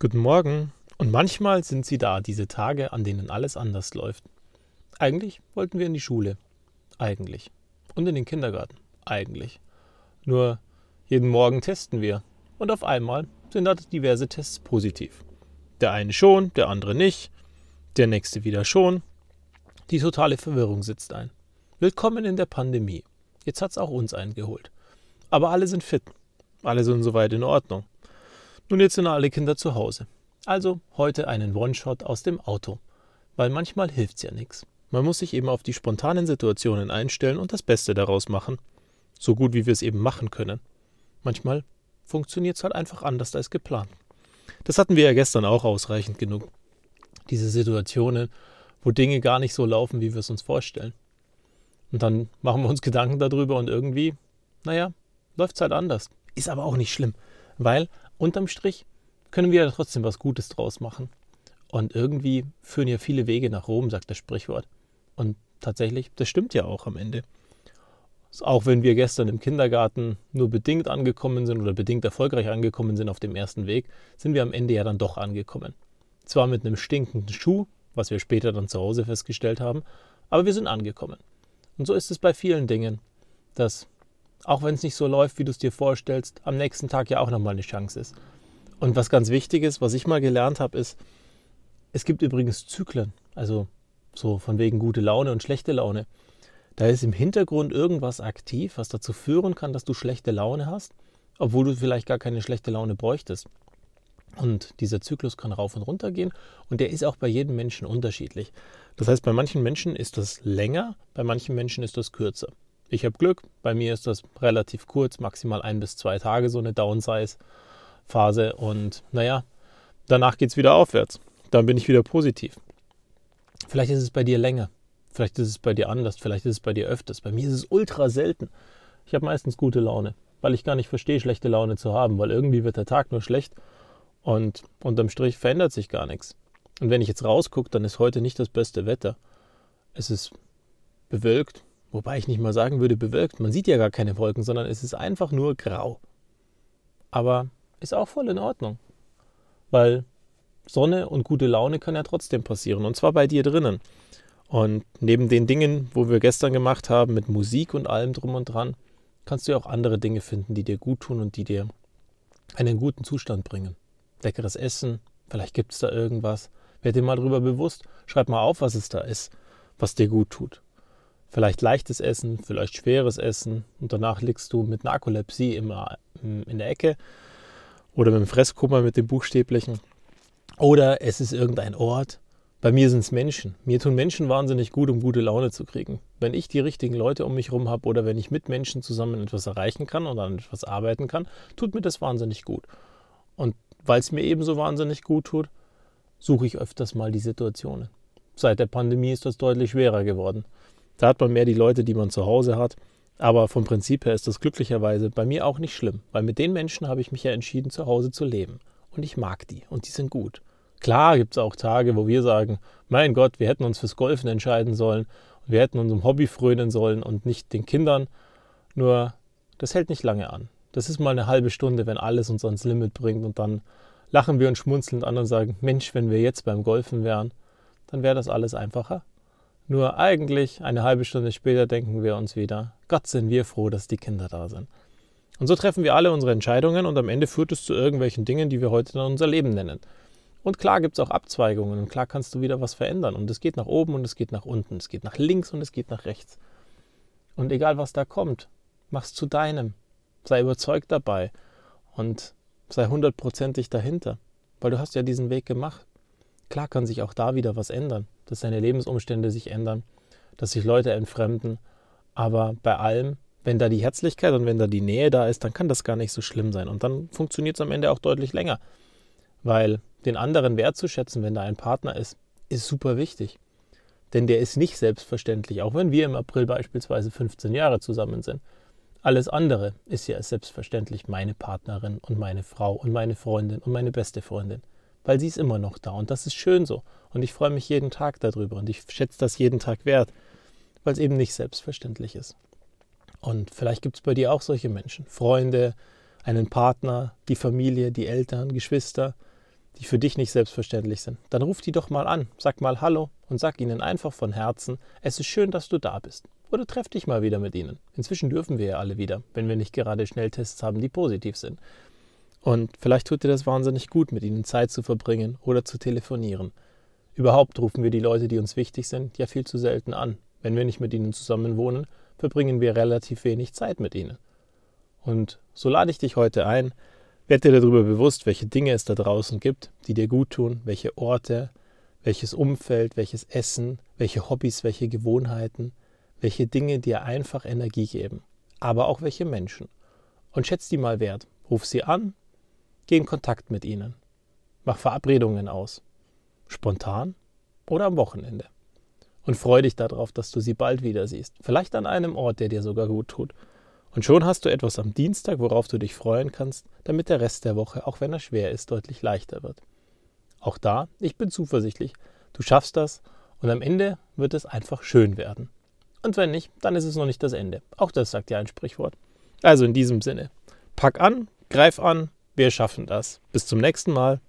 Guten Morgen. Und manchmal sind sie da, diese Tage, an denen alles anders läuft. Eigentlich wollten wir in die Schule. Eigentlich. Und in den Kindergarten. Eigentlich. Nur jeden Morgen testen wir. Und auf einmal sind da diverse Tests positiv. Der eine schon, der andere nicht. Der nächste wieder schon. Die totale Verwirrung sitzt ein. Willkommen in der Pandemie. Jetzt hat's auch uns eingeholt. Aber alle sind fit. Alle sind soweit in Ordnung. Nun jetzt sind alle Kinder zu Hause. Also heute einen One-Shot aus dem Auto. Weil manchmal hilft's ja nichts. Man muss sich eben auf die spontanen Situationen einstellen und das Beste daraus machen. So gut wie wir es eben machen können. Manchmal funktioniert's halt einfach anders als geplant. Das hatten wir ja gestern auch ausreichend genug. Diese Situationen, wo Dinge gar nicht so laufen, wie wir es uns vorstellen. Und dann machen wir uns Gedanken darüber und irgendwie, naja, läuft's halt anders. Ist aber auch nicht schlimm, weil unterm Strich können wir ja trotzdem was Gutes draus machen. Und irgendwie führen ja viele Wege nach Rom, sagt das Sprichwort. Und tatsächlich, das stimmt ja auch am Ende. Auch wenn wir gestern im Kindergarten nur bedingt angekommen sind oder bedingt erfolgreich angekommen sind auf dem ersten Weg, sind wir am Ende ja dann doch angekommen. Zwar mit einem stinkenden Schuh, was wir später dann zu Hause festgestellt haben, aber wir sind angekommen. Und so ist es bei vielen Dingen, dass auch wenn es nicht so läuft, wie du es dir vorstellst, am nächsten Tag ja auch nochmal eine Chance ist. Und was ganz wichtig ist, was ich mal gelernt habe, ist, es gibt übrigens Zyklen, also so von wegen gute Laune und schlechte Laune. Da ist im Hintergrund irgendwas aktiv, was dazu führen kann, dass du schlechte Laune hast, obwohl du vielleicht gar keine schlechte Laune bräuchtest. Und dieser Zyklus kann rauf und runter gehen und der ist auch bei jedem Menschen unterschiedlich. Das heißt, bei manchen Menschen ist das länger, bei manchen Menschen ist das kürzer. Ich habe Glück, bei mir ist das relativ kurz, maximal ein bis zwei Tage so eine Downsize-Phase und naja, danach geht es wieder aufwärts. Dann bin ich wieder positiv. Vielleicht ist es bei dir länger, vielleicht ist es bei dir anders, vielleicht ist es bei dir öfters. Bei mir ist es ultra selten. Ich habe meistens gute Laune, weil ich gar nicht verstehe, schlechte Laune zu haben, weil irgendwie wird der Tag nur schlecht und unterm Strich verändert sich gar nichts. Und wenn ich jetzt rausgucke, dann ist heute nicht das beste Wetter. Es ist bewölkt, Wobei ich nicht mal sagen würde bewölkt. Man sieht ja gar keine Wolken, sondern es ist einfach nur grau. Aber ist auch voll in Ordnung. Weil Sonne und gute Laune kann ja trotzdem passieren. Und zwar bei dir drinnen. Und neben den Dingen, wo wir gestern gemacht haben, mit Musik und allem drum und dran, kannst du ja auch andere Dinge finden, die dir gut tun und die dir einen guten Zustand bringen. Leckeres Essen, vielleicht gibt es da irgendwas. Werd dir mal drüber bewusst, schreib mal auf, was es da ist, was dir gut tut. Vielleicht leichtes Essen, vielleicht schweres Essen und danach liegst du mit Narkolepsie immer in der Ecke oder mit dem Fresskummer mit dem Buchstäblichen. Oder es ist irgendein Ort. Bei mir sind es Menschen. Mir tun Menschen wahnsinnig gut, um gute Laune zu kriegen. Wenn ich die richtigen Leute um mich herum habe oder wenn ich mit Menschen zusammen etwas erreichen kann oder an etwas arbeiten kann, tut mir das wahnsinnig gut. Und weil es mir ebenso wahnsinnig gut tut, suche ich öfters mal die Situationen. Seit der Pandemie ist das deutlich schwerer geworden. Da hat man mehr die Leute, die man zu Hause hat. Aber vom Prinzip her ist das glücklicherweise bei mir auch nicht schlimm, weil mit den Menschen habe ich mich ja entschieden, zu Hause zu leben. Und ich mag die und die sind gut. Klar gibt es auch Tage, wo wir sagen, mein Gott, wir hätten uns fürs Golfen entscheiden sollen und wir hätten unserem Hobby frönen sollen und nicht den Kindern. Nur, das hält nicht lange an. Das ist mal eine halbe Stunde, wenn alles uns ans Limit bringt und dann lachen wir und schmunzelnd an und sagen, Mensch, wenn wir jetzt beim Golfen wären, dann wäre das alles einfacher. Nur eigentlich eine halbe Stunde später denken wir uns wieder, Gott sind wir froh, dass die Kinder da sind. Und so treffen wir alle unsere Entscheidungen und am Ende führt es zu irgendwelchen Dingen, die wir heute dann unser Leben nennen. Und klar gibt es auch Abzweigungen und klar kannst du wieder was verändern. Und es geht nach oben und es geht nach unten, es geht nach links und es geht nach rechts. Und egal was da kommt, mach's zu deinem. Sei überzeugt dabei und sei hundertprozentig dahinter, weil du hast ja diesen Weg gemacht. Klar kann sich auch da wieder was ändern, dass deine Lebensumstände sich ändern, dass sich Leute entfremden. Aber bei allem, wenn da die Herzlichkeit und wenn da die Nähe da ist, dann kann das gar nicht so schlimm sein. Und dann funktioniert es am Ende auch deutlich länger. Weil den anderen wertzuschätzen, wenn da ein Partner ist, ist super wichtig. Denn der ist nicht selbstverständlich, auch wenn wir im April beispielsweise 15 Jahre zusammen sind. Alles andere ist ja selbstverständlich meine Partnerin und meine Frau und meine Freundin und meine beste Freundin weil sie ist immer noch da und das ist schön so. Und ich freue mich jeden Tag darüber und ich schätze das jeden Tag wert, weil es eben nicht selbstverständlich ist. Und vielleicht gibt es bei dir auch solche Menschen, Freunde, einen Partner, die Familie, die Eltern, Geschwister, die für dich nicht selbstverständlich sind, dann ruf die doch mal an, sag mal Hallo und sag ihnen einfach von Herzen, es ist schön, dass du da bist. Oder treff dich mal wieder mit ihnen. Inzwischen dürfen wir ja alle wieder, wenn wir nicht gerade Schnelltests haben, die positiv sind. Und vielleicht tut dir das wahnsinnig gut, mit ihnen Zeit zu verbringen oder zu telefonieren. Überhaupt rufen wir die Leute, die uns wichtig sind, ja viel zu selten an. Wenn wir nicht mit ihnen zusammen wohnen, verbringen wir relativ wenig Zeit mit ihnen. Und so lade ich dich heute ein, werd dir darüber bewusst, welche Dinge es da draußen gibt, die dir gut tun, welche Orte, welches Umfeld, welches Essen, welche Hobbys, welche Gewohnheiten, welche Dinge dir einfach Energie geben, aber auch welche Menschen. Und schätz die mal wert. Ruf sie an, geh in Kontakt mit ihnen. Mach Verabredungen aus. Spontan oder am Wochenende. Und freu dich darauf, dass du sie bald wieder siehst. Vielleicht an einem Ort, der dir sogar gut tut. Und schon hast du etwas am Dienstag, worauf du dich freuen kannst, damit der Rest der Woche, auch wenn er schwer ist, deutlich leichter wird. Auch da, ich bin zuversichtlich, du schaffst das und am Ende wird es einfach schön werden. Und wenn nicht, dann ist es noch nicht das Ende. Auch das sagt ja ein Sprichwort. Also in diesem Sinne, pack an, greif an, wir schaffen das. Bis zum nächsten Mal.